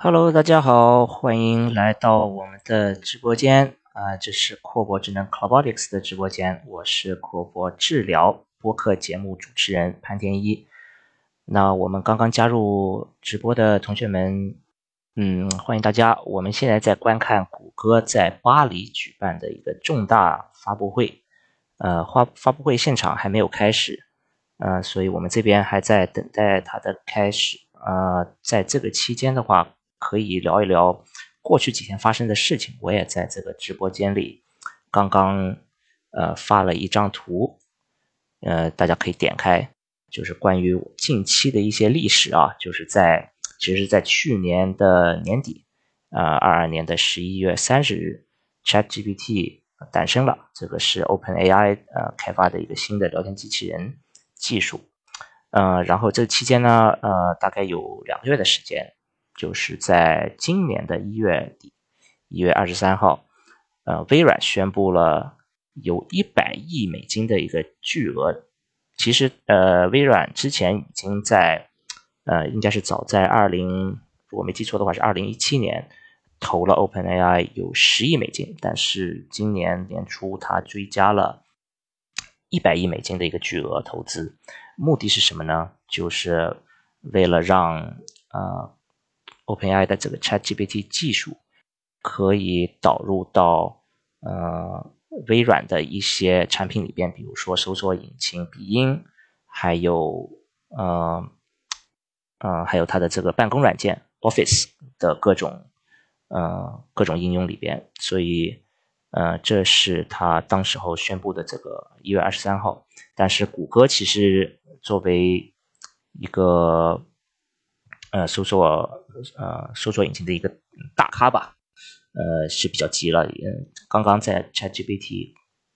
Hello，大家好，欢迎来到我们的直播间啊、这是阔博智能 Clobotics 的直播间，我是阔博治疗播客节目主持人潘天一。那我们刚刚加入直播的同学们，嗯，欢迎大家。我们现在在观看谷歌在巴黎举办的一个重大发布会，呃，发发布会现场还没有开始，呃，所以我们这边还在等待它的开始。呃，在这个期间的话，可以聊一聊过去几天发生的事情。我也在这个直播间里刚刚呃发了一张图，呃，大家可以点开，就是关于近期的一些历史啊，就是在其实在去年的年底，呃，二二年的十一月三十日，ChatGPT 诞生了，这个是 OpenAI 呃开发的一个新的聊天机器人技术。呃，然后这期间呢，呃，大概有两个月的时间，就是在今年的一月底，一月二十三号，呃，微软宣布了有一百亿美金的一个巨额。其实，呃，微软之前已经在，呃，应该是早在二零，如果没记错的话是二零一七年投了 OpenAI 有十亿美金，但是今年年初它追加了一百亿美金的一个巨额投资。目的是什么呢？就是为了让呃 OpenAI 的这个 ChatGPT 技术可以导入到呃微软的一些产品里边，比如说搜索引擎、鼻音，还有呃呃还有它的这个办公软件 Office 的各种呃各种应用里边。所以呃这是他当时候宣布的这个一月二十三号。但是谷歌其实作为一个呃搜索呃搜索引擎的一个大咖吧，呃是比较急了。嗯，刚刚在 ChatGPT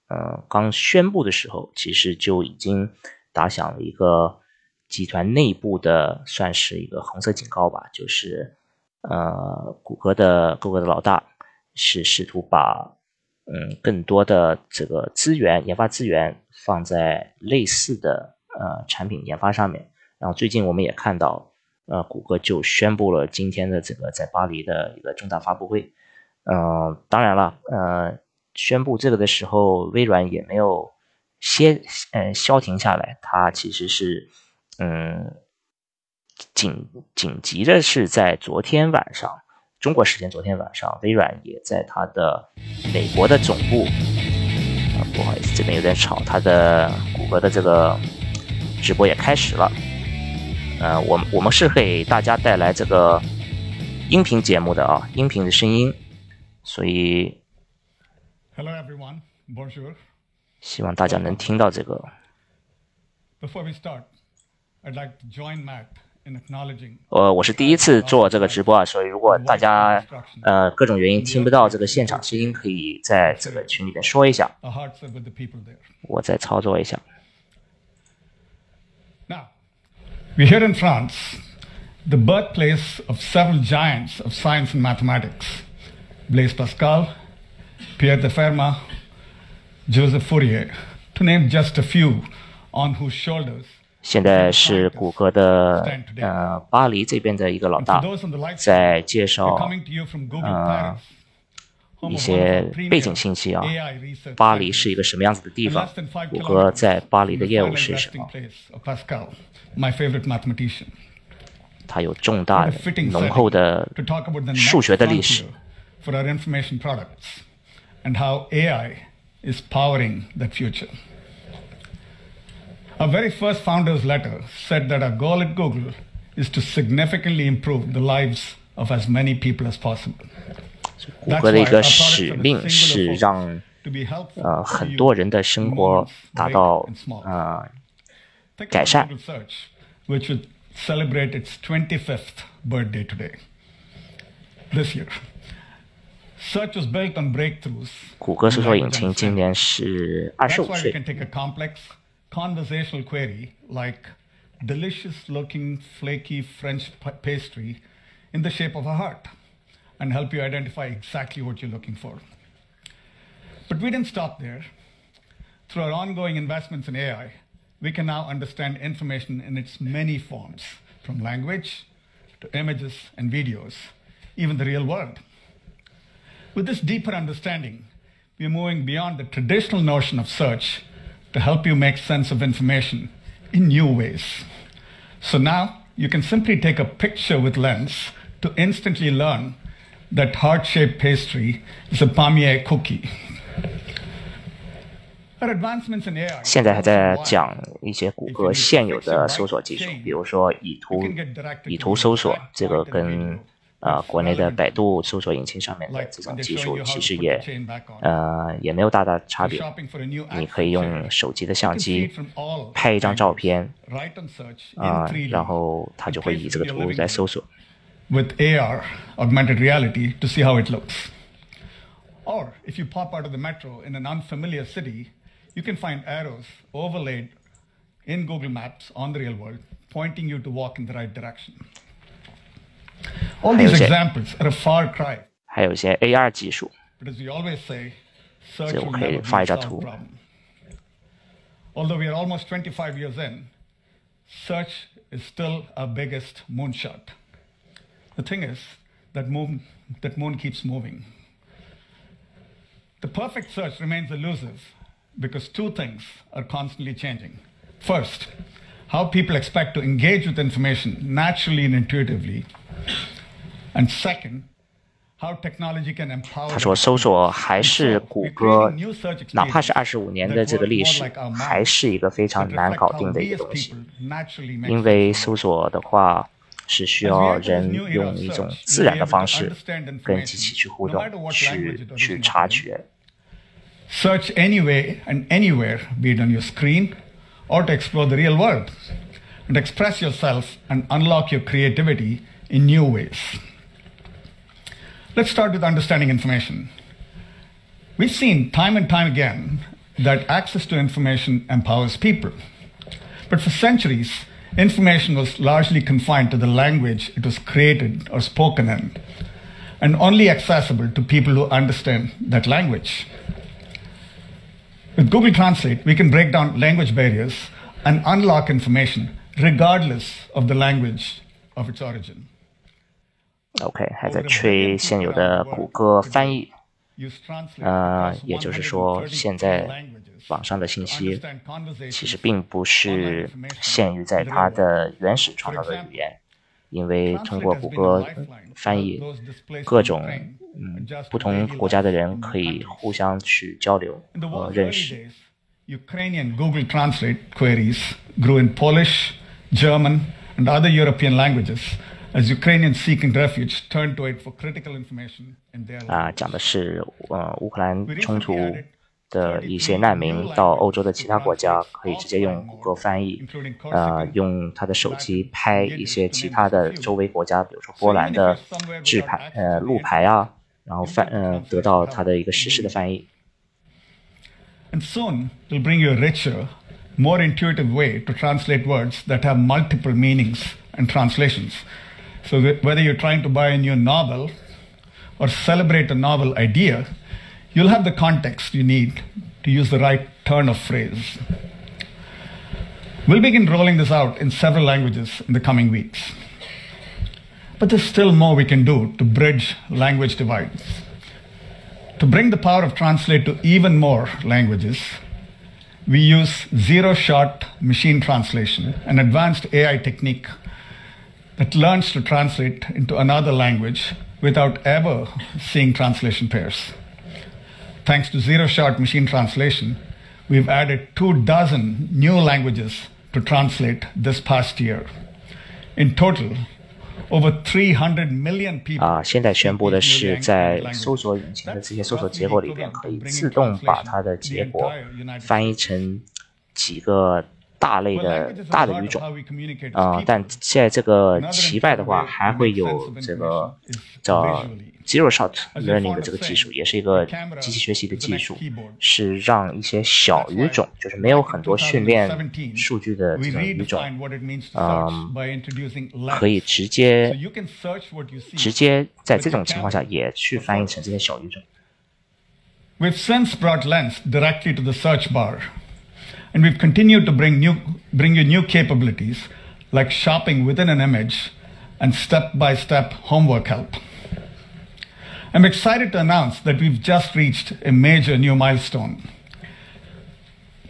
呃刚宣布的时候，其实就已经打响了一个集团内部的算是一个红色警告吧，就是呃谷歌的谷歌的老大是试图把嗯更多的这个资源研发资源。放在类似的呃产品研发上面，然后最近我们也看到，呃，谷歌就宣布了今天的这个在巴黎的一个重大发布会，嗯，当然了，呃，宣布这个的时候，微软也没有歇，嗯，消停下来，它其实是，嗯，紧紧急的是在昨天晚上，中国时间昨天晚上，微软也在它的美国的总部。啊不好意思，这边有点吵。它的谷歌的这个直播也开始了。呃，我们我们是给大家带来这个音频节目的啊，音频的声音，所以，Hello everyone, Bonjour. 希望大家能听到这个。Before we start, I'd like to join Matt. 呃，我是第一次做这个直播啊，所以如果大家呃各种原因听不到这个现场声音，可以在这个群里面说一下，我再操作一下。we here in France, the birthplace of several giants of science and mathematics: Blaise Pascal, Pierre de Fermat, Joseph Fourier, to name just a few, on whose shoulders. 现在是谷歌的呃巴黎这边的一个老大在介绍呃一些背景信息啊，巴黎是一个什么样子的地方？谷歌在巴黎的业务是什么？ 它有重大浓厚的数学的历史。Our very first founder's letter said that our goal at Google is to significantly improve the lives of as many people as possible. 谷歌的一个使命是让呃很多人的生活达到呃 改善。Which would celebrate its 25th birthday today, this year. Search was built on breakthroughs. 谷歌搜索引擎今年是二十五岁。conversational query like delicious looking flaky French pastry in the shape of a heart and help you identify exactly what you're looking for. But we didn't stop there. Through our ongoing investments in AI, we can now understand information in its many forms, from language to images and videos, even the real world. With this deeper understanding, we're moving beyond the traditional notion of search to help you make sense of information in new ways. So now you can simply take a picture with Lens to instantly learn that heart-shaped pastry is a palmier cookie. 现在还在讲一些谷歌现有的搜索技术，比如说以图以图搜索，这个跟啊、呃、国内的百度搜索引擎上面的这种技术其实也呃也没有大大差别。你可以用手机的相机拍一张照片啊、呃，然后它就会以这个图来搜索。with AR, augmented reality, to see how it looks. Or if you pop out of the metro in an unfamiliar city, you can find arrows overlaid in Google Maps on the real world, pointing you to walk in the right direction. All these examples are a far cry. 还有一些 AR 技术， But as we always say, search 这 will 我可以 never be 发 a 一张 solved 图。 problem. Although we are almost 25 years in, search is still our biggest moonshot. The thing is, that moon, that moon keeps moving. The perfect search remains elusive because two things are constantly changing. First, how people expect to engage with information naturally and intuitively. And second, how technology can empower 他说搜索还是谷歌，哪怕是二十五年的这个历史，还是一个非常难搞定的一个东西。因为搜索的话是需要人用一种自然的方式跟机器去互动，去去察觉。Search anyway and anywhere, be it on your screen or to explore the real world, and express yourself and unlock your creativity in new ways. Let's start with understanding information. We've seen time and time again that access to information empowers people. But for centuries, information was largely confined to the language it was created or spoken in, and only accessible to people who understand that language. With Google Translate, we can break down language barriers and unlock information regardless of the language of its origin. OK，还在吹现有的谷歌翻译呃也就是说，现在网上的信息其实并不是限于在它的原始创造的语言，因为通过谷歌翻译，各种嗯不同国家的人可以互相去交流和认识。Ukrainian Google Translate queries grew in Polish, German, and other European languages as Ukrainians seeking refuge turned to it for critical information in their 啊，讲的是呃乌克兰冲突的一些难民到欧洲的其他国家，可以直接用谷歌翻译，呃，用他的手机拍一些其他的周围国家，比如说波兰的制牌呃路牌啊，然后翻呃得到它的一个实时的翻译。 And soon it'll bring you a richer, more intuitive way to translate words that have multiple meanings and translations. So that whether you're trying to buy a new novel or celebrate a novel idea, you'll have the context you need to use the right turn of phrase. We'll begin rolling this out in several languages in the coming weeks. But there's still more we can do to bridge language divides. To bring the power of Translate to even more languages, we use zero shot machine translation, an advanced AI technique that learns to translate into another language without ever seeing translation pairs. Thanks to zero shot machine translation, we've added two dozen new languages to translate this past year. In total, 啊，现在宣布的是在.搜索引擎的这些搜索结果里边，可以自动把它的结果翻译成几个大类的大的语种啊、呃，但现在这个奇拜的话，还会有这个叫 zero shot learning 的这个技术，也是一个机器学习的技术，是让一些小语种，就是没有很多训练数据的这个语种，嗯、可以直接直接在这种情况下也去翻译成这些小语种。With sense brought lens directly to the search bar. And we've continued to bring new, bring you new capabilities like shopping within an image and step-by-step homework help. I'm excited to announce that we've just reached a major new milestone.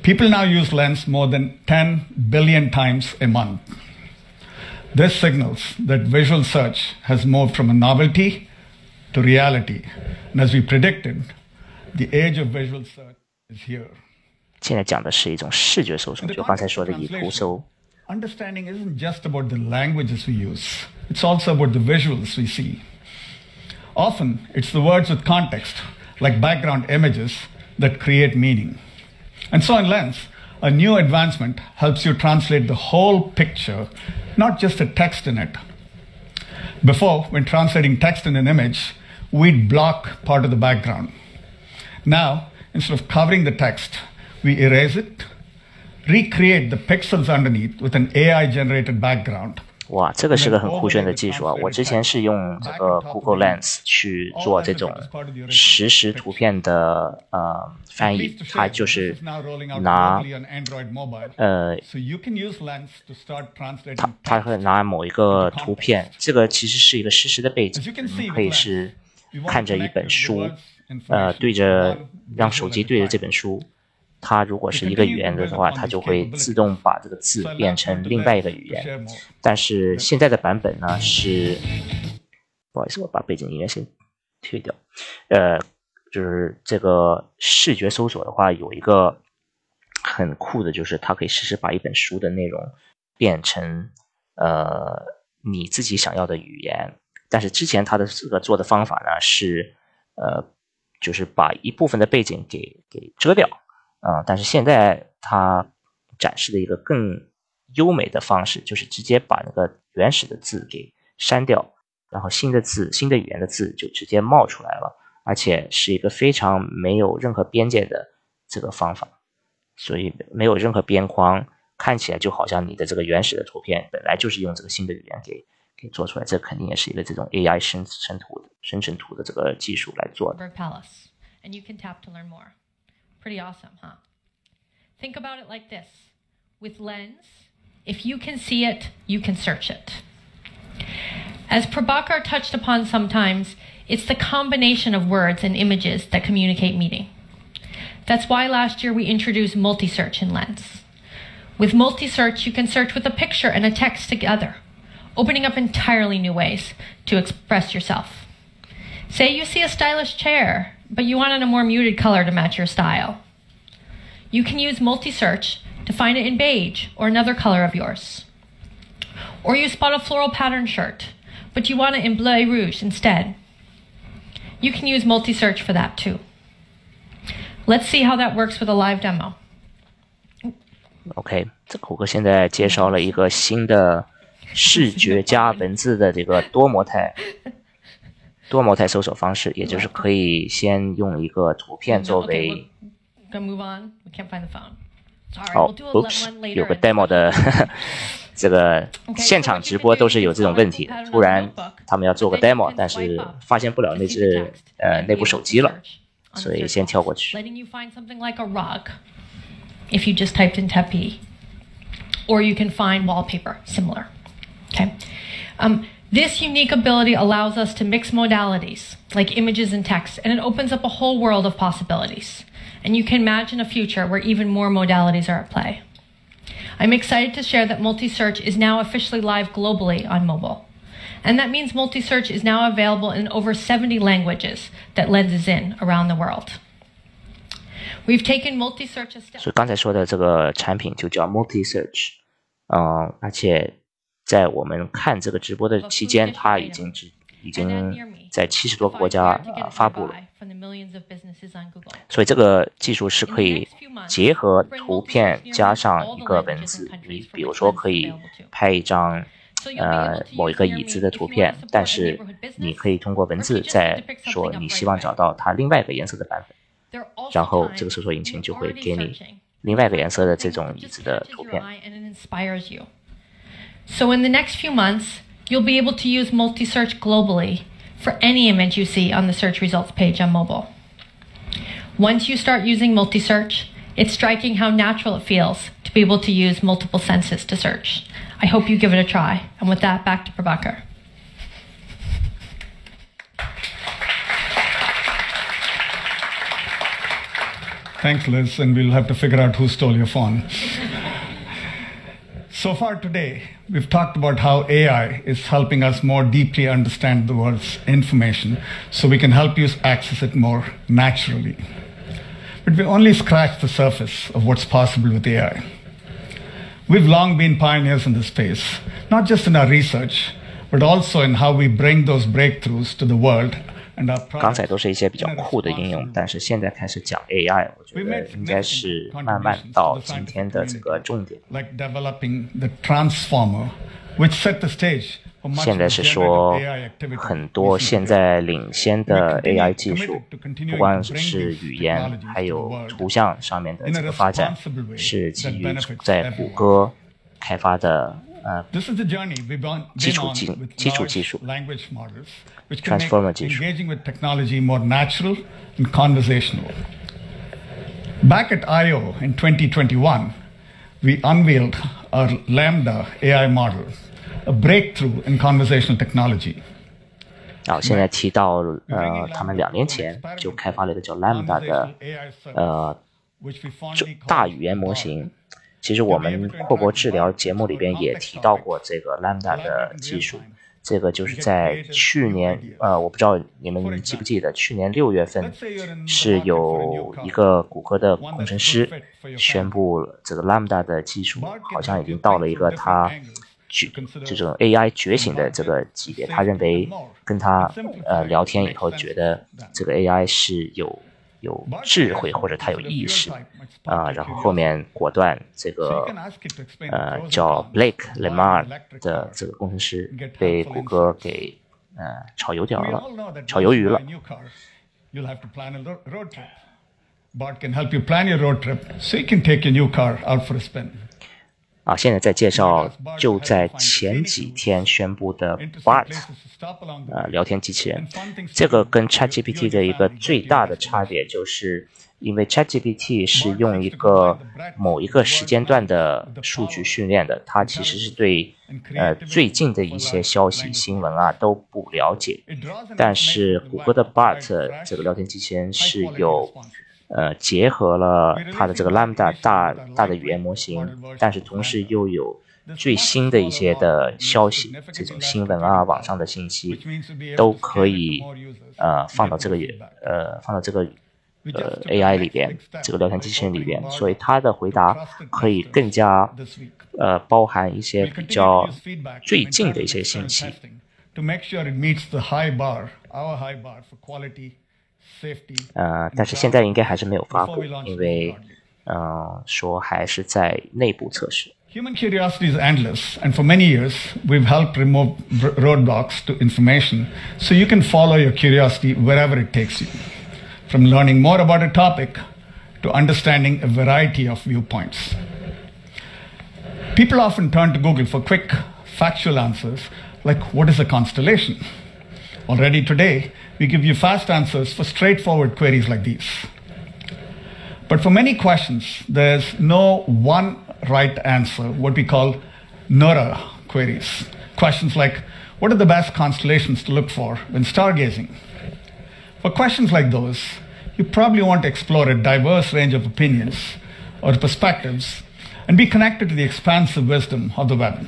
People now use Lens more than 10 billion times a month. This signals that visual search has moved from a novelty to reality. And as we predicted, the age of visual search is here. 现在讲的是一种视觉搜索，就刚才说的以图搜。Understanding isn't just about the languages we use, it's also about the visuals we see. Often, it's the words with context, like background images, that create meaning. And so in Lens, a new advancement helps you translate the whole picture, not just the text in it. Before, when translating text in an image, we'd block part of the background. Now, instead of covering the text, we erase it, recreate the pixels underneath with an AI generated background 哇，这个是个很酷炫的技术啊！我之前是用这个 Google Lens 去做这种实时图片的呃翻译，它就是拿呃，它它会拿某一个图片，这个其实是一个实时的背景，你可以是看着一本书，呃，对着让手机对着这本书。它如果是一个语言的话，它就会自动把这个字变成另外一个语言。但是现在的版本呢是，不好意思，我把背景音乐先退掉。呃，就是这个视觉搜索的话，有一个很酷的，就是它可以实时把一本书的内容变成呃你自己想要的语言。但是之前它的这个做的方法呢是，呃，就是把一部分的背景给给遮掉。啊，但是现在它展示的一个更优美的方式，就是直接把那个原始的字给删掉，然后新的字、新的语言的字就直接冒出来了，而且是一个非常没有任何边界的这个方法，所以没有任何边框，看起来就好像你的这个原始的图片本来就是用这个新的语言给给做出来，这肯定也是一个这种 AI 生成图、生成图的这个技术来做的。Pretty awesome, huh? Think about it like this with Lens, if you can see it, you can search it. As Prabhakar touched upon sometimes, it's the combination of words and images that communicate meaning. That's why last year we introduced multi search in Lens. With multi search, you can search with a picture and a text together, opening up entirely new ways to express yourself. Say you see a stylish chair but you wanted a more muted color to match your style. You can use multi-search to find it in beige or another color of yours. Or you spot a floral pattern shirt, but you want it in bleu rouge instead. You can use multi-search for that too. Let's see how that works with a live demo. OK，这谷歌现在介绍了一个新的视觉加文字的这个多模态 多模态搜索方式，也就是可以先用一个图片作为。哦，Oops，有个 demo 的这个现场直播都是有这种问题的。突然他们要做个 demo，但是发现不了那只呃那部手机了，所以先跳过去。If you just typed in Tepi, or you can find wallpaper similar. Okay. Um, This unique ability allows us to mix modalities, like images and text, and it opens up a whole world of possibilities. And you can imagine a future where even more modalities are at play. I'm excited to share that multi-search is now officially live globally on mobile. And that means multi-search is now available in over 70 languages that Lens is in around the world. We've taken multi-search a step. 所以刚才说的这个产品就叫 multi-search，嗯，而且 在我们看这个直播的期间，它已经只已经在七十多个国家啊发布了。所以这个技术是可以结合图片加上一个文字，你比如说可以拍一张呃某一个椅子的图片，但是你可以通过文字再说你希望找到它另外一个颜色的版本，然后这个搜索引擎就会给你另外一个颜色的这种椅子的图片。So in the next few months, you'll be able to use multi-search globally for any image you see on the search results page on mobile. Once you start using multi-search, it's striking how natural it feels to be able to use multiple senses to search. I hope you give it a try. And with that, back to Prabhakar. Thanks, Liz, and we'll have to figure out who stole your phone so far today, we've talked about how AI is helping us more deeply understand the world's information so we can help you access it more naturally. But we only scratched the surface of what's possible with AI. We've long been pioneers in this space, not just in our research, but also in how we bring those breakthroughs to the world 刚才都是一些比较酷的应用，但是现在开始讲 AI，我觉得应该是慢慢到今天的这个重点。现在是说很多现在领先的 AI 技术，不光是语言，还有图像上面的这个发展，是基于在谷歌开发的 呃基础技基础技术，transformer 技术。Back at I/O in 2021, we unveiled our Lambda AI model. a breakthrough in conversational technology. 啊，现在提到呃，他们两年前就开发了一个叫 Lambda 的呃大语言模型。 其实我们阔博治疗节目里边也提到过这个 Lambda 的技术。这个就是在去年呃，我不知道你们记不记得，去年六月份是有一个谷歌的工程师宣布这个 Lambda 的技术好像已经到了一个他。觉这种 AI 觉醒的这个级别，他认为跟他呃聊天以后，觉得这个 AI 是有有智慧或者他有意识啊，然后后面果断这个呃叫 Blake Lemar 的这个工程师被谷歌给呃炒油条了，炒鱿鱼了。啊，现在在介绍就在前几天宣布的 Bart，呃，聊天机器人。这个跟 ChatGPT 的一个最大的差别，就是因为 ChatGPT 是用一个某一个时间段的数据训练的，它其实是对呃最近的一些消息、新闻啊都不了解。但是谷歌的 Bart 这个聊天机器人是有。呃，结合了它的这个 Lambda 大大的语言模型，但是同时又有最新的一些的消息，这种新闻啊，网上的信息都可以呃放到这个呃放到这个呃 AI 里边，这个聊天机器人里边，所以它的回答可以更加呃包含一些比较最近的一些信息。呃，但是现在应该还是没有发布，因为，呃，说还是在内部测试。Human curiosity is endless, and for many years, we've helped remove roadblocks to information so you can follow your curiosity wherever it takes you. From learning more about a topic to understanding a variety of viewpoints. People often turn to Google for quick, factual answers like what is a constellation? Already today, we give you fast answers for straightforward queries like these. But for many questions, there's no one right answer, what we call NORA queries. Questions like, what are the best constellations to look for when stargazing? For questions like those, you probably want to explore a diverse range of opinions or perspectives and be connected to the expansive wisdom of the web.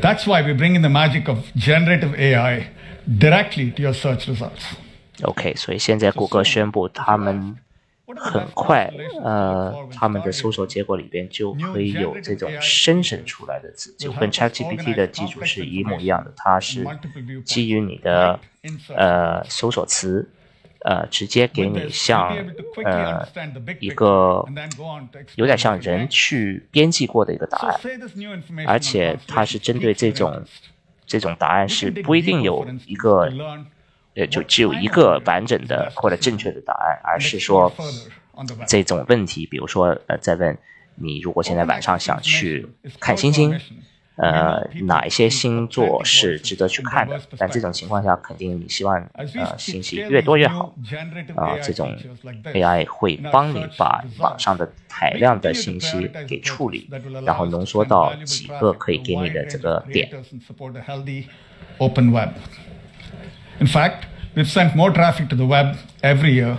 That's why we bring in the magic of generative AI directly to your search results. OK，所以现在谷歌宣布，他们很快，呃，他们的搜索结果里边就可以有这种生成出来的字，就跟 ChatGPT 的基础是一模一样的。它是基于你的呃搜索词，呃，直接给你像呃一个有点像人去编辑过的一个答案，而且它是针对这种。这种答案是不一定有一个，呃，就只有一个完整的或者正确的答案，而是说这种问题，比如说，呃，在问你，如果现在晚上想去看星星。呃，哪一些星座是值得去看的？但这种情况下，肯定你希望呃信息越多越好啊。这种 AI 会帮你把网上的海量的信息给处理，然后浓缩到几个可以给你的这个点。In fact, we've sent more traffic to the web every year,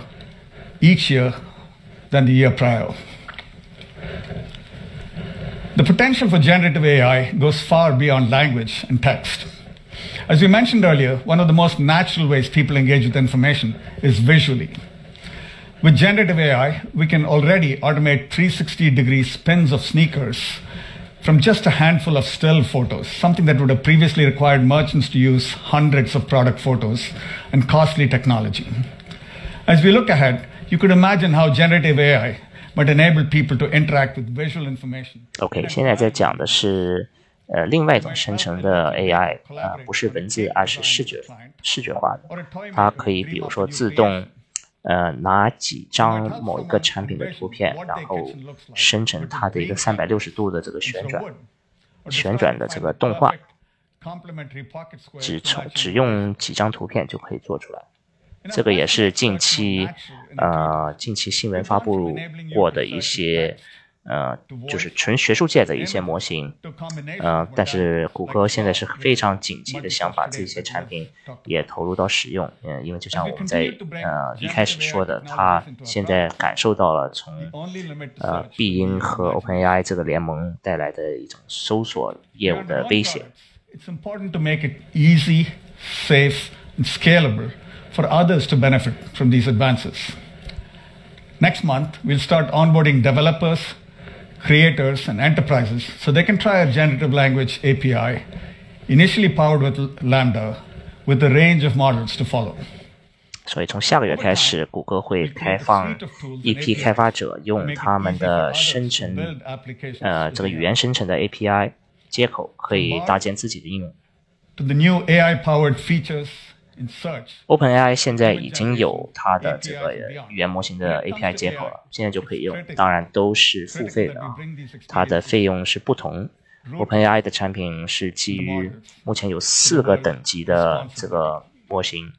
each year. than the year prior. The potential for generative AI goes far beyond language and text. As we mentioned earlier, one of the most natural ways people engage with information is visually. With generative AI, we can already automate 360 degree spins of sneakers from just a handful of still photos, something that would have previously required merchants to use hundreds of product photos and costly technology. As we look ahead, you could imagine how generative AI might enable people to interact with visual information. OK，现在在讲的是呃另外一种生成的 AI 啊、呃，不是文字，而是视觉视觉化的。它可以比如说自动呃拿几张某一个产品的图片，然后生成它的一个三百六十度的这个旋转旋转的这个动画，只从只用几张图片就可以做出来。这个也是近期，呃，近期新闻发布过的一些，呃，就是纯学术界的一些模型，呃，但是谷歌现在是非常紧急的想把这些产品也投入到使用，嗯，因为就像我们在呃一开始说的，他现在感受到了从呃必应和 OpenAI 这个联盟带来的一种搜索业务的威胁。It's important to make it easy, safe, and scalable. for others to benefit from these advances. Next month, we'll start onboarding developers, creators, and enterprises so they can try a generative language API, initially powered with Lambda, with a range of models to follow. 所以从下个月开始，谷歌会开放一批开发者用他们的生成，呃，这个语言生成的 API 接口，可以搭建自己的应用。To the new AI-powered features OpenAI 现在已经有它的这个语言模型的 API 接口了，现在就可以用。当然都是付费的啊，它的费用是不同。OpenAI 的产品是基于目前有四个等级的这个模型，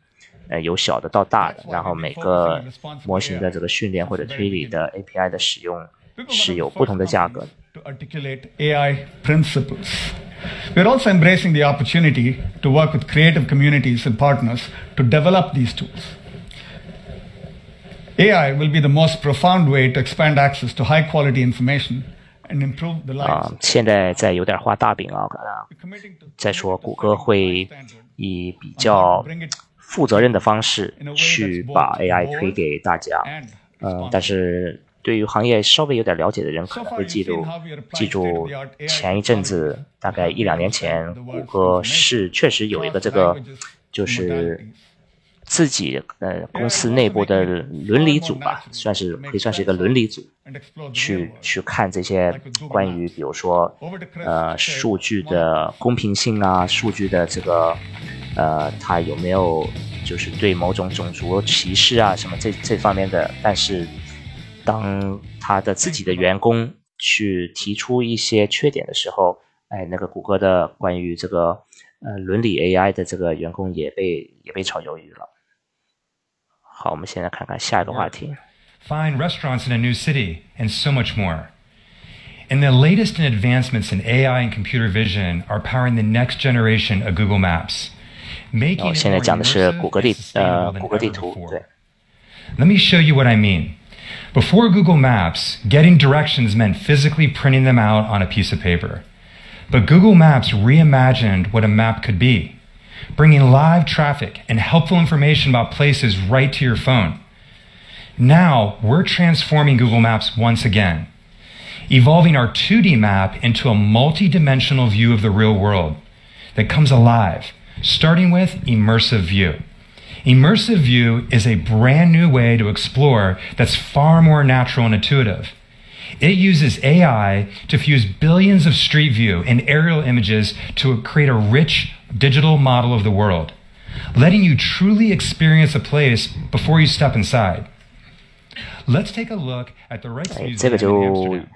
呃，由小的到大的，然后每个模型的这个训练或者推理的 API 的使用是有不同的价格。We're also embracing the opportunity to work with creative communities and partners to develop these tools. AI will be the most profound way to expand access to high quality information and improve the lives. 啊，现在在有点画大饼啊，再说谷歌会以比较负责任的方式去把 AI 推给大家，嗯，但是 对于行业稍微有点了解的人可能会记住，记住前一阵子，大概一两年前，谷歌是确实有一个这个，就是自己呃公司内部的伦理组吧，算是可以算是一个伦理组，去去看这些关于比如说呃数据的公平性啊，数据的这个呃它有没有就是对某种种族歧视啊什么这这方面的，但是。当他的自己的员工去提出一些缺点的时候，哎，那个谷歌的关于这个呃伦理 AI 的这个员工也被也被炒鱿鱼了。好，我们现在看看下一个话题。Find restaurants in a new city and so much more. And the latest in advancements in AI and computer vision are powering the next generation of Google Maps. 然后现在讲的是谷歌地呃谷歌地图，对。Let me show you what I mean. Before Google Maps, getting directions meant physically printing them out on a piece of paper. But Google Maps reimagined what a map could be, bringing live traffic and helpful information about places right to your phone. Now, we're transforming Google Maps once again, evolving our 2D map into a multi-dimensional view of the real world that comes alive, starting with immersive view. Immersive view is a brand new way to explore that's far more natural and intuitive. It uses AI to fuse billions of street view and aerial images to create a rich digital model of the world, letting you truly experience a place before you step inside. Let's take a look at the Rights Museum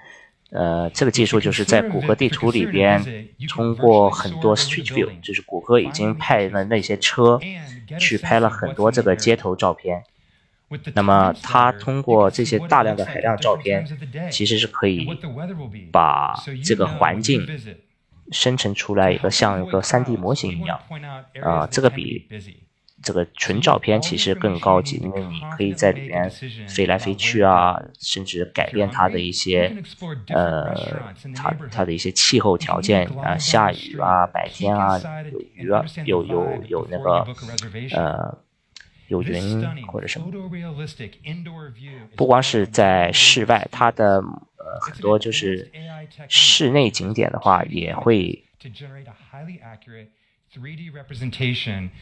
呃，这个技术就是在谷歌地图里边，通过很多 Street View，就是谷歌已经派了那些车去拍了很多这个街头照片。那么它通过这些大量的海量照片，其实是可以把这个环境生成出来一个像一个 3D 模型一样。啊，这个比这个纯照片其实更高级，因为你可以在里面飞来飞去啊，甚至改变它的一些呃，它它的一些气候条件啊，下雨啊，白天啊，有鱼啊，有有有那个呃。有云或者什么，不光是在室外，它的呃很多就是室内景点的话，也会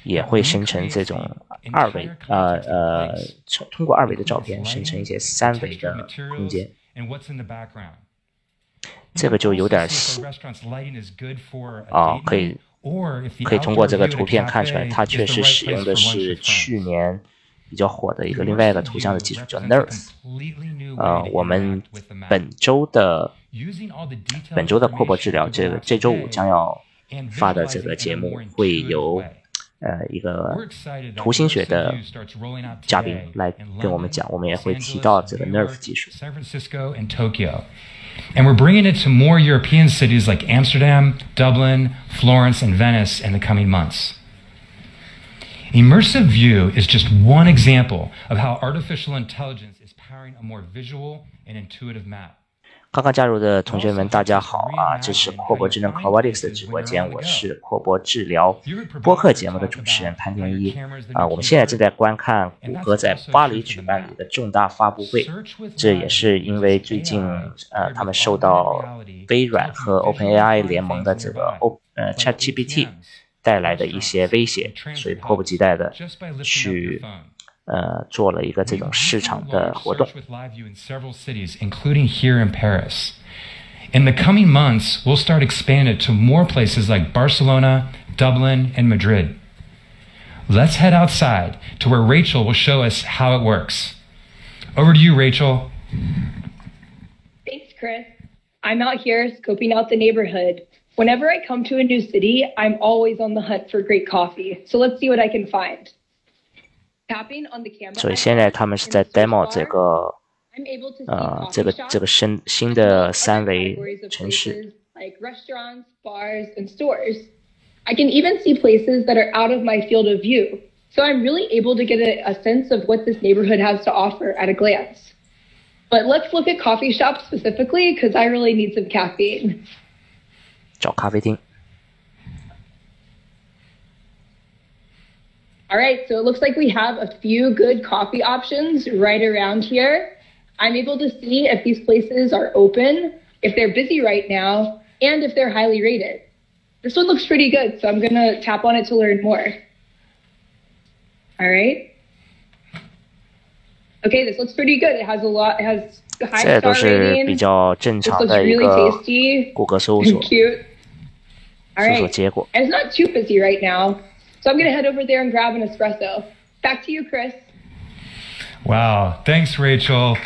也会生成这种二维呃呃通过二维的照片生成一些三维的空间。这个就有点啊，可以。可以通过这个图片看出来，它确实使用的是去年比较火的一个另外一个图像的技术，叫 Nerf。呃，我们本周的本周的扩博治疗，这个这周五将要发的这个节目，会由呃一个图形学的嘉宾来跟我们讲，我们也会提到这个 Nerf 技术。And we're bringing it to more European cities like Amsterdam, Dublin, Florence, and Venice in the coming months. Immersive view is just one example of how artificial intelligence is powering a more visual and intuitive map. 刚刚加入的同学们，大家好啊！这是阔博智能 c o b o t i c s 的直播间，我是阔博治疗播客节目的主持人潘天一啊。我们现在正在观看谷歌在巴黎举办的一个重大发布会，这也是因为最近呃，他们受到微软和 OpenAI 联盟的这个 O 呃 ChatGPT 带来的一些威胁，所以迫不及待的去。呃，做了一个这种市场的活动。including here in Paris. In the coming months, we'll start expanding to more places like Barcelona, Dublin, and Madrid. Let's head outside to where Rachel will show us how it works. Over to you, Rachel. Thanks, Chris. I'm out here scoping out the neighborhood. Whenever I come to a new city, I'm always on the hunt for great coffee. So let's see what I can find. 所以现在他们是在 demo 这个，呃，这个这个新新的三维城市。I can even see places that are out of my field of view. So I'm really able to get a, a sense of what this neighborhood has to offer at a glance. But let's look at coffee shops specifically because I really need some caffeine. 找咖啡厅。 All right, so it looks like we have a few good coffee options right around here. I'm able to see if these places are open, if they're busy right now, and if they're highly rated. This one looks pretty good, so I'm gonna tap on it to learn more. All right. Okay, this looks pretty good. It has a lot, it has high star rating. This looks really tasty and cute. All right. And it's not too busy right now. So I'm going to head over there and grab an espresso. Back to you, Chris. Wow. Thanks, Rachel.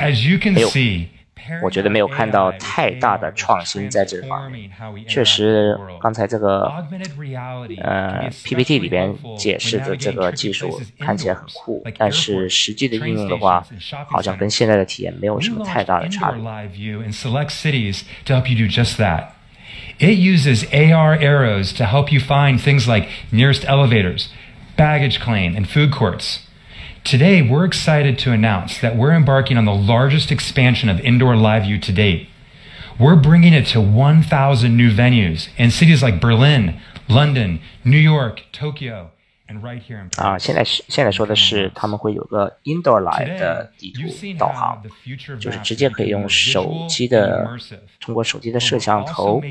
As you can see, 我觉得没有看到太大的创新在这方面。确实，刚才这个呃 PPT 里边解释的这个技术看起来很酷，但是实际的应用的话，好像跟现在的体验没有什么太大的差别。 It uses AR arrows to help you find things like nearest elevators, baggage claim, and food courts. Today, we're excited to announce that we're embarking on the largest expansion of indoor live view to date. We're bringing it to 1,000 new venues in cities like Berlin, London, New York, Tokyo, 啊，现在是现在说的是他们会有个 indoor live 的地图导航，就是直接可以用手机的通过手机的摄像头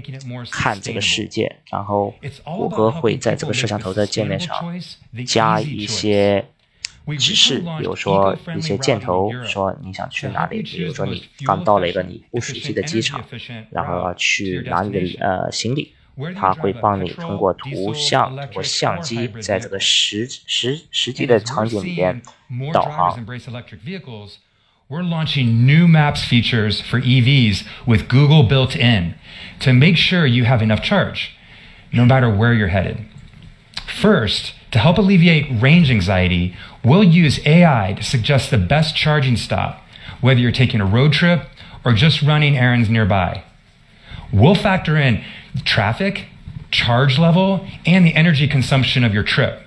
看这个世界，然后谷歌会在这个摄像头的界面上加一些指示，比如说一些箭头，说你想去哪里，比如说你刚到了一个你不熟悉的机场，然后要去拿你的呃行李。它会帮你通过图像、通过相机，在这个实实实际的场景里边导航。We're launching new maps features for EVs with Google built in to make sure you have enough charge, no matter where you're headed. First, to help alleviate range anxiety, we'll use AI to suggest the best charging stop, whether you're taking a road trip or just running errands nearby. We'll factor in traffic, charge level, and the energy consumption of your trip.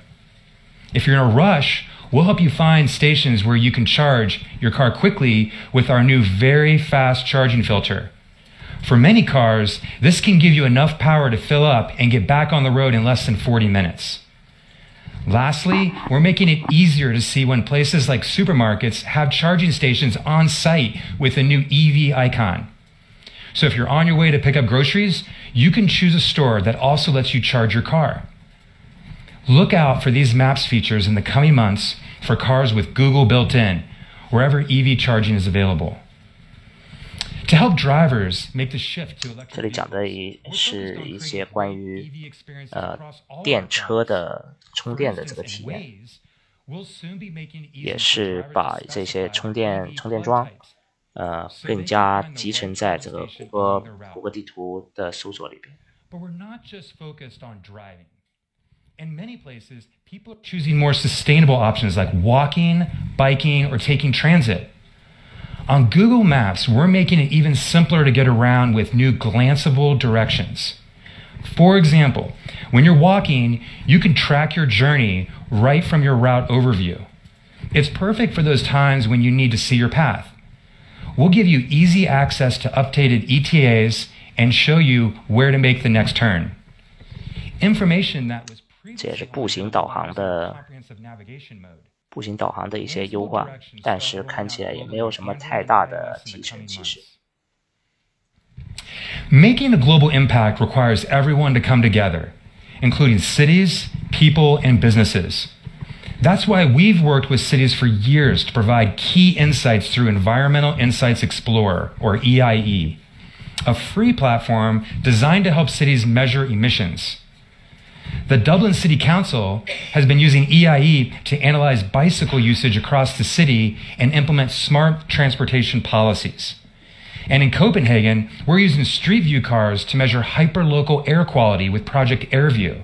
If you're in a rush, we'll help you find stations where you can charge your car quickly with our new very fast charging filter. For many cars, this can give you enough power to fill up and get back on the road in less than 40 minutes. Lastly, we're making it easier to see when places like supermarkets have charging stations on site with a new EV icon. So if you're on your way to pick up groceries, you can choose a store that also lets you charge your car. Look out for these maps features in the coming months for cars with Google built in, wherever EV charging is available. To help drivers make the shift to electric 这里讲的 vehicles, 也 we're 是 focused on 一些 creating 关于 EV experiences 呃 across all 电 our 车 cars. 的充 For 电的 instance, 这个 in 体验， Waze, we'll soon be making it easier 也 for 是 drivers 把 to 这些 specify 充电 EV 充电 plug 桩 types. 呃 So they 更 can 加 find the 集成 right 在这个 charging 谷 station 歌 along their route. 谷歌地图的搜索里边。 But we're not just focused on driving. In many places, people are choosing more sustainable options like walking, biking, or taking transit. On Google Maps, we're making it even simpler to get around with new glanceable directions. For example, when you're walking, you can track your journey right from your route overview. It's perfect for those times when you need to see your path. We'll give you easy access to updated ETAs and show you where to make the next turn. Information that was 这也是 previously 步行导航的 comprehensive navigation mode. 步行导航的一些优化，但是看起来也没有什么太大的提升。其实， Making a global impact requires everyone to come together, including cities, people, and businesses. That's why we've worked with cities for years to provide key insights through Environmental Insights Explorer, or EIE, a free platform designed to help cities measure emissions. The Dublin City Council has been using EIE to analyze bicycle usage across the city and implement smart transportation policies. And in Copenhagen, we're using Street View cars to measure hyperlocal air quality with Project AirView.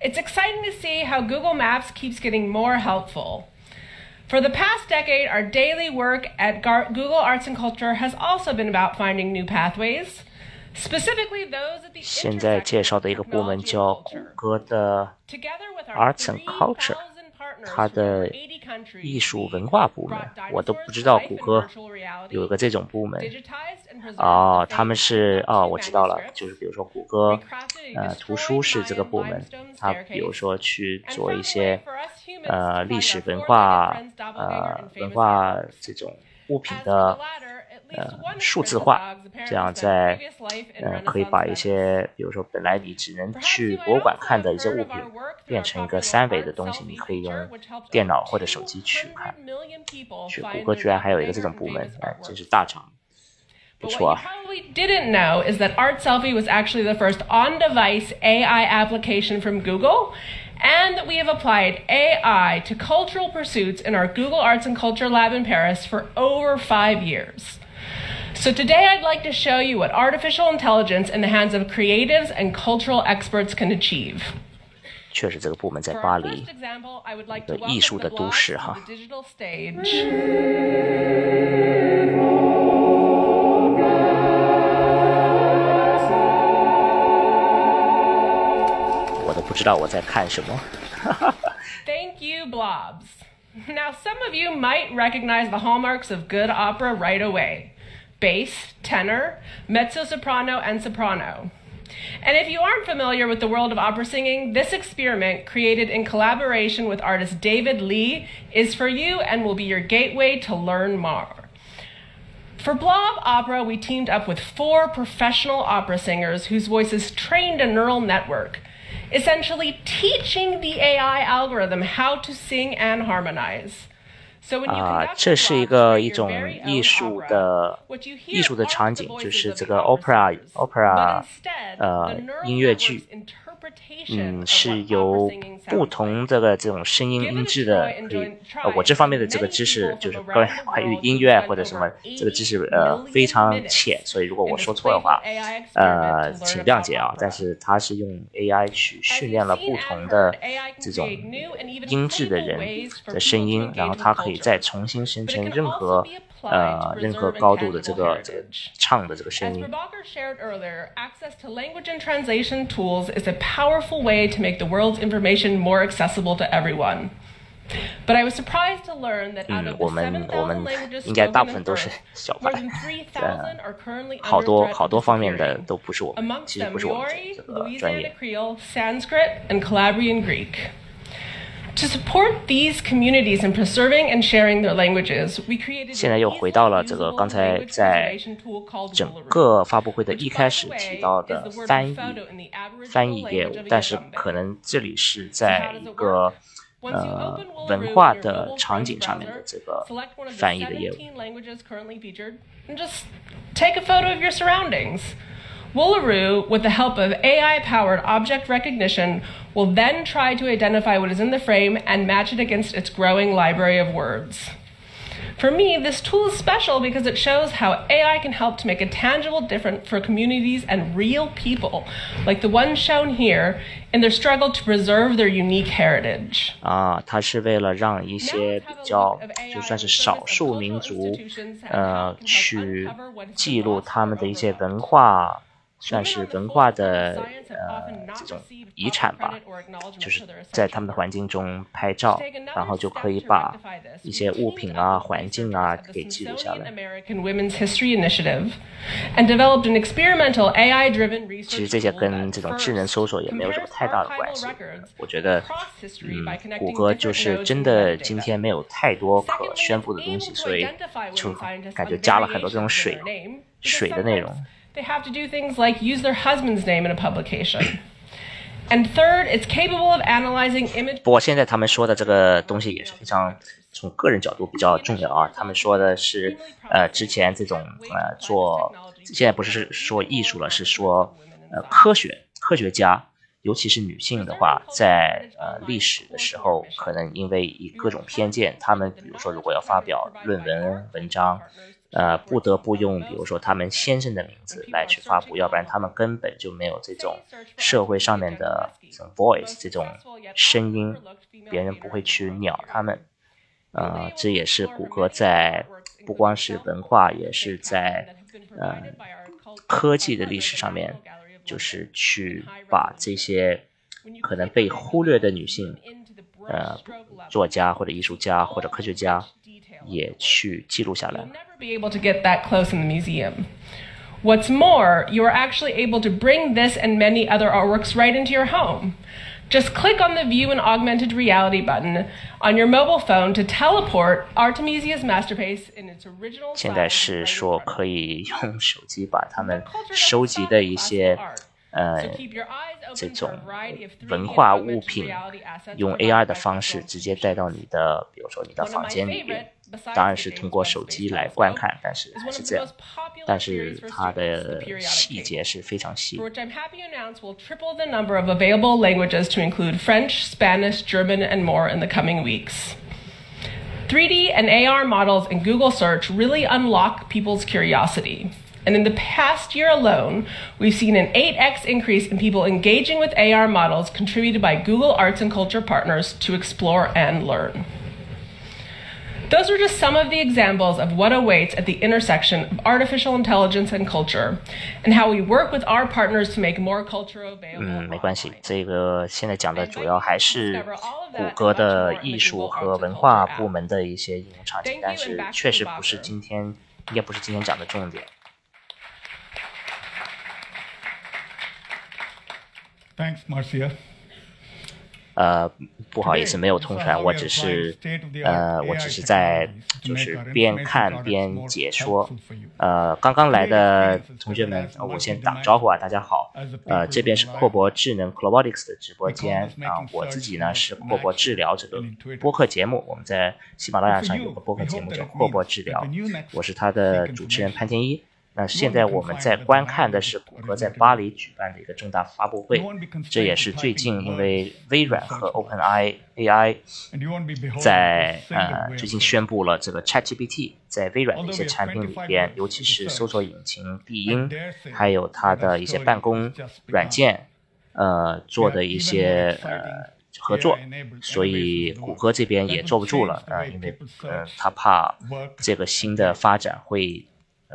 It's exciting to see how Google Maps keeps getting more helpful. For the past decade, our daily work at Gar- Google Arts and Culture has also been about finding new pathways, specifically those at the 现在介绍的一个部门 intersection 叫 of 谷 technology and culture. 歌的 Together with our Arts and Culture， 3,000partners 它的艺术文化部门我都不知道谷歌有个这种部门。哦他们是哦我知道了就是比如说谷歌呃图书室这个部门它比如说去做一些呃历史文化呃文化这种物品的呃数字化这样在呃可以把一些比如说本来你只能去博物馆看的一些物品变成一个三维的东西，你可以用电脑或者手机去看。去谷歌居然还有一个这种部门哎.真是大厂，不 But 错 what 啊 you。probably didn't know is that Art Selfie was actually the first on device AI application from Google, and that we have applied AI to cultural pursuits in our Google Arts and Culture Lab in Paris for over five years. So today I'd like to show you what artificial intelligence in the hands of creatives and cultural experts can achieve. 确实这个部门在 For 巴 our 黎 first，example, I would like 一 to 个艺 welcome 术 the 的都 blog 市 to 哈 the digital stage. 我都不知道我在看什么。 Thank you, Blobs. Now, some of you might recognize the hallmarks of good opera right away bass, tenor, mezzo soprano, and soprano. And if you aren't familiar with the world of opera singing, this experiment, created in collaboration with artist David Lee, is for you and will be your gateway to learn more. For Blob Opera, we teamed up with four professional opera singers whose voices trained a neural network, essentially teaching the AI algorithm how to sing and harmonize. 啊这是一个一种艺术的艺术的场景就是这个 opera opera 呃音乐剧嗯，是由不同这个这种声音音质的，可以呃，我这方面的这个知识就是关关于音乐或者什么这个知识呃非常浅，所以如果我说错的话，呃，请谅解啊。但是它是用 AI 去训练了不同的这种音质的人的声音，然后它可以再重新生成任何呃 to 任何 preserve 高度的这 intangible 个这个 heritage. 唱的这个 As 声音。 Prabhakar shared earlier, access to language and translation tools is a powerful way to make the world's information more accessible to everyone. But I was surprised to learn that out 嗯 of，the 我们我 7,000们 languages 应该大 spoken 部分 on 都是 Earth, 小 more 白 than，3,000 are currently 好 under 多 threat 好 of 多方面的 disappearing. 都不是我们， Amongst 其实 them 不是我们 Maori, 这个专 Louisiana 业。 Creole, Sanskrit, and Calabrian Greek. To support these communities in preserving and sharing their languages, we created 现在又回到了这个刚才在整个发布会的一开始提到的翻译翻译业务，但是可能这里是在一个呃文化的场景上面的这个翻译的业务。And just take a photo of your surroundings. Woolaroo, with the help of AI powered object recognition, will then try to identify what is in the frame and match it against its growing library of words. For me, this tool is special because it shows how AI can help to make a tangible difference for communities and real people, like the ones shown here, in their struggle to preserve their unique heritage. 啊，它是为了让一些比较就算是少数民族，呃，去记录他们的一些文化， 算是文化的呃这种遗产吧，就是在他们的环境中拍照，然后就可以把一些物品啊、环境啊给记录下来。其实这些跟这种智能搜索也没有什么太大的关系，我觉得嗯谷歌就是真的今天没有太多可宣布的东西，所以就感觉加了很多这种水水的内容。they have to do things like use their husband's name in a publication. And third it's capable of analyzing images. 不过现在他们说的这个东西也是非常从个人角度比较重要啊。他们说的是呃之前这种呃做现在不是说艺术了是说呃科学科学家尤其是女性的话在呃历史的时候可能因为以各种偏见他们比如说如果要发表论文文章呃，不得不用，比如说他们先生的名字来去发布，要不然他们根本就没有这种社会上面的这种 voice 这种声音，别人不会去鸟他们。呃，这也是谷歌在不光是文化，也是在呃科技的历史上面，就是去把这些可能被忽略的女性，呃，作家或者艺术家或者科学家，也去记录下来。What's more, you are actually able to bring this and many other artworks right into your home. Just click on the View in Augmented Reality button on your mobile phone to teleport Artemisia's masterpiece in its original 现在是说可以用手机把他们收集的一些.呃这种 a variety of 3D 文化物品用 AR 的方式直接带到你的，比如说你的房间里当然是通过手机来观看，但是还是这样但是它的细节是非常细 for。which I'm happy to announce will triple the number of available languages to include French, Spanish, German, and more in the coming weeks. 3D and AR models in Google search really unlock people's curiosity. And in the past year alone, we've seen an 8x increase in people engaging with AR models contributed by Google Arts and Culture partners to explore and learn. Those were just some of the examples of what awaits at the intersection of artificial intelligence and culture, and how we work with our partners to make more culture available. 嗯，没关系 online.，这个现在讲的主要还是谷歌的艺术和文化部门的一些应用场景，但是确实不是今天，应该不是今天讲的重点。 Thanks, Marcia. 呃，不好意思，没有通传，我只是呃，我只是在就是边看边解说。呃，刚刚来的同学们，我先打个招呼啊，大家好。呃，这边是阔博智能 c l o b o t i c s 的直播间啊，我自己呢是阔博治疗这个播客节目，我们在喜马拉雅上有个播客节目叫阔博治疗，我是他的主持人潘天一。那现在我们在观看的是谷歌在巴黎举办的一个重大发布会，这也是最近因为微软和 OpenAI AI 在呃最近宣布了这个 ChatGPT 在微软的一些产品里边，尤其是搜索引擎必应，还有它的一些办公软件，呃做的一些呃合作，所以谷歌这边也坐不住了啊，因为呃他怕这个新的发展会。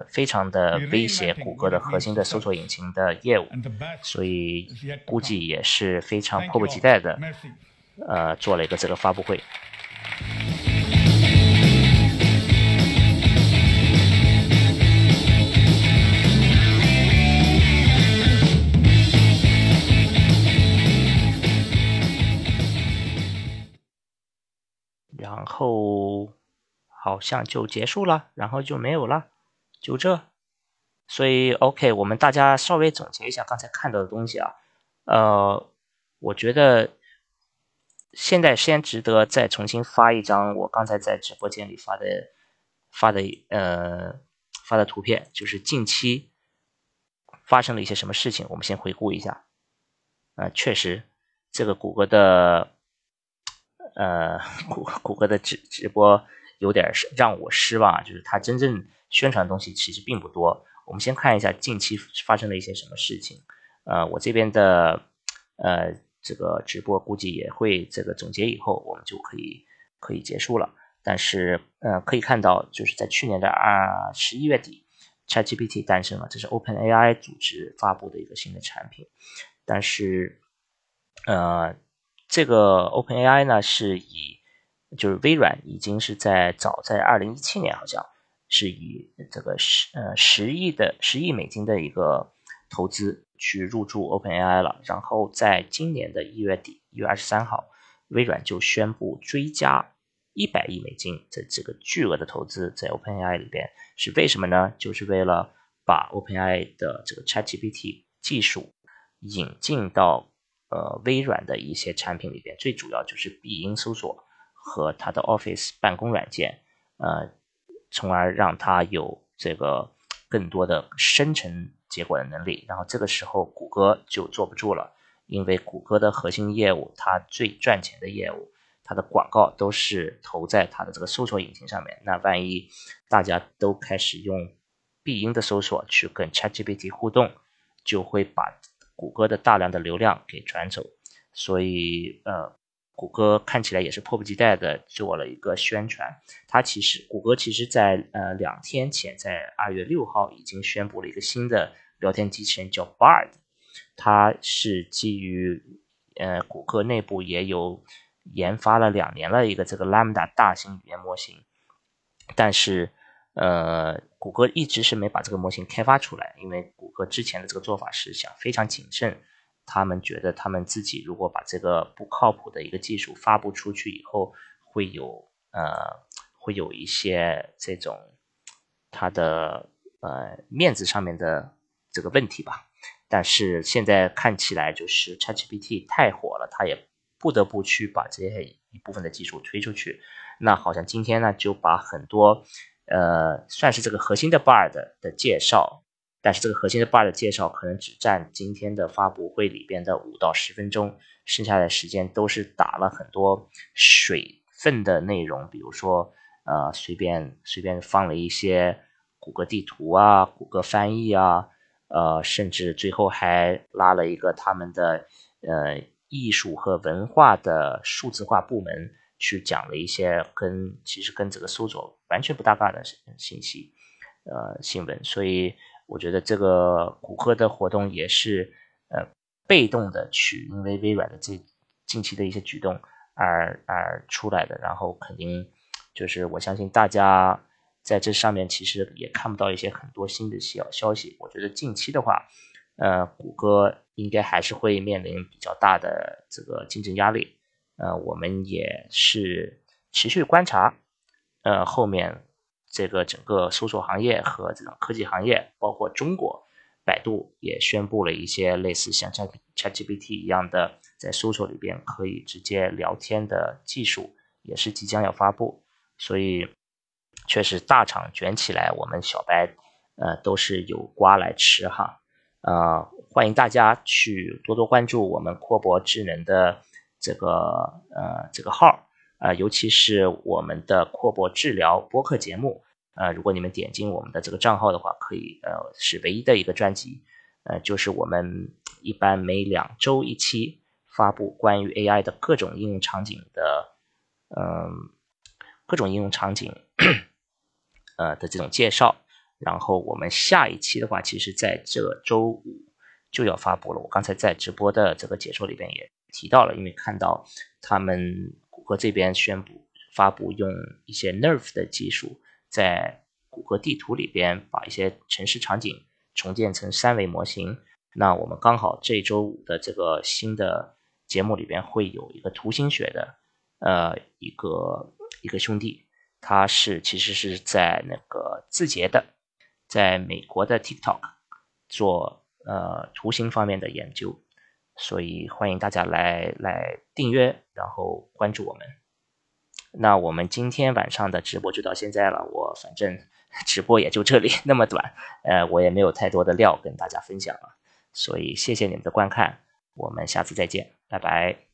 非常的威胁谷歌的核心的搜索引擎的业务，所以估计也是非常迫不及待的，呃，做了一个这个发布会。然后好像就结束了，然后就没有了。就这，所以 OK，我们大家稍微总结一下刚才看到的东西啊。呃，我觉得现在先值得再重新发一张我刚才在直播间里发的发的呃发的图片，就是近期发生了一些什么事情，我们先回顾一下。啊，确实，这个谷歌的呃谷谷歌的直直播有点让我失望，就是它真正。宣传东西其实并不多，我们先看一下近期发生了一些什么事情。呃，我这边的呃这个直播估计也会这个总结以后，我们就可以可以结束了。但是呃可以看到，就是在去年的二十一月底，ChatGPT 诞生了，这是 OpenAI 组织发布的一个新的产品。但是呃这个 OpenAI 呢是以就是微软已经是在早在二零一七年好像。是以这个十呃十亿的十亿美金的一个投资去入驻 OpenAI 了，然后在今年的一月底一月二十三号，微软就宣布追加一百亿美金的这个巨额的投资在 OpenAI 里边，是为什么呢？就是为了把 OpenAI 的这个 ChatGPT 技术引进到呃微软的一些产品里边，最主要就是必应搜索和它的 Office 办公软件，呃。从而让它有这个更多的生成结果的能力，然后这个时候谷歌就坐不住了，因为谷歌的核心业务，它最赚钱的业务，它的广告都是投在它的这个搜索引擎上面。那万一大家都开始用必应的搜索去跟 ChatGPT 互动，就会把谷歌的大量的流量给转走。所以，呃。谷歌看起来也是迫不及待的做了一个宣传。它其实，谷歌其实在呃两天前，在二月六号已经宣布了一个新的聊天机器人，叫 Bard。它是基于呃谷歌内部也有研发了两年了一个这个 Lambda 大型语言模型，但是呃谷歌一直是没把这个模型开发出来，因为谷歌之前的这个做法是想非常谨慎。他们觉得，他们自己如果把这个不靠谱的一个技术发布出去以后，会有呃，会有一些这种它的呃面子上面的这个问题吧。但是现在看起来，就是 ChatGPT 太火了，他也不得不去把这些一部分的技术推出去。那好像今天呢，就把很多呃，算是这个核心的 Bard 的介绍。但是这个核心的 bar 的介绍可能只占今天的发布会里边的五到十分钟，剩下的时间都是打了很多水分的内容，比如说呃随便随便放了一些谷歌地图啊、谷歌翻译啊，呃甚至最后还拉了一个他们的呃艺术和文化的数字化部门去讲了一些跟其实跟这个搜索完全不搭嘎的信息呃新闻，所以。我觉得这个谷歌的活动也是，呃，被动的去因为微软的这近期的一些举动而而出来的，然后肯定就是我相信大家在这上面其实也看不到一些很多新的消消息。我觉得近期的话，呃，谷歌应该还是会面临比较大的这个竞争压力，呃，我们也是持续观察，呃，后面这个整个搜索行业和这种科技行业，包括中国，百度也宣布了一些类似像 Chat ChatGPT 一样的，在搜索里边可以直接聊天的技术，也是即将要发布，所以确实大厂卷起来，我们小白呃都是有瓜来吃哈。呃，欢迎大家去多多关注我们阔博智能的这个呃这个号，呃，尤其是我们的阔博治疗播客节目，呃，如果你们点进我们的这个账号的话，可以呃是唯一的一个专辑，呃，就是我们一般每两周一期发布关于 AI 的各种应用场景的，嗯，各种应用场景，呃的这种介绍。然后我们下一期的话，其实在这周五就要发布了。我刚才在直播的这个解说里边也提到了，因为看到他们谷歌这边宣布发布用一些 Nerv 的技术，在谷歌地图里边把一些城市场景重建成三维模型。那我们刚好这周五的这个新的节目里边会有一个图形学的呃一个一个兄弟，他是其实是在那个字节的。在美国的 TikTok 做呃图形方面的研究，所以欢迎大家来来订阅，然后关注我们。那我们今天晚上的直播就到现在了，我反正 直播也就这里那么短，呃，我也没有太多的料跟大家分享了，所以谢谢你们的观看，我们下次再见，拜拜。